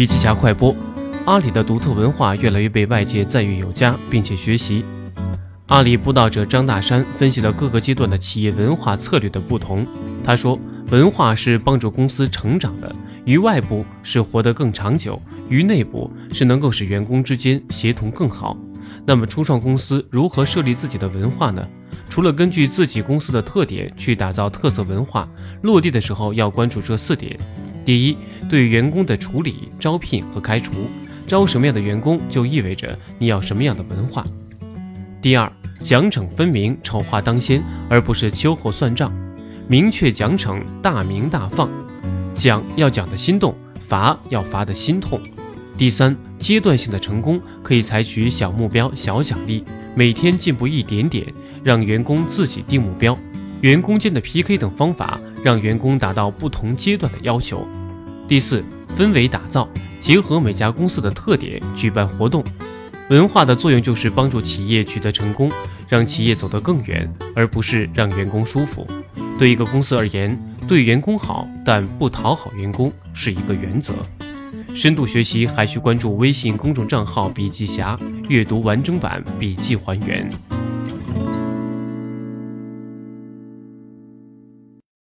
笔记侠快播：阿里的独特文化越来越被外界赞誉有加，并且学习。阿里布道者张大山分析了各个阶段的企业文化策略的不同。他说，文化是帮助公司成长的，于外部是活得更长久，于内部是能够使员工之间协同更好。那么，初创公司如何设立自己的文化呢？除了根据自己公司的特点去打造特色文化，落地的时候要关注这四点：第一，对员工的处理、招聘和开除，招什么样的员工就意味着你要什么样的文化；第二，奖惩分明，丑话当先，而不是秋后算账。明确奖惩，大鸣大放，奖要讲的心动，罚要罚的心痛。第三，阶段性的成功可以采取小目标、小奖励，每天进步一点点，让员工自己定目标。员工间的 PK 等方法，让员工达到不同阶段的要求。第四，氛围打造，结合每家公司的特点举办活动。文化的作用就是帮助企业取得成功，让企业走得更远，而不是让员工舒服。对一个公司而言，对员工好，但不讨好员工是一个原则。深度学习还需关注微信公众账号“笔记侠”，阅读完整版笔记还原。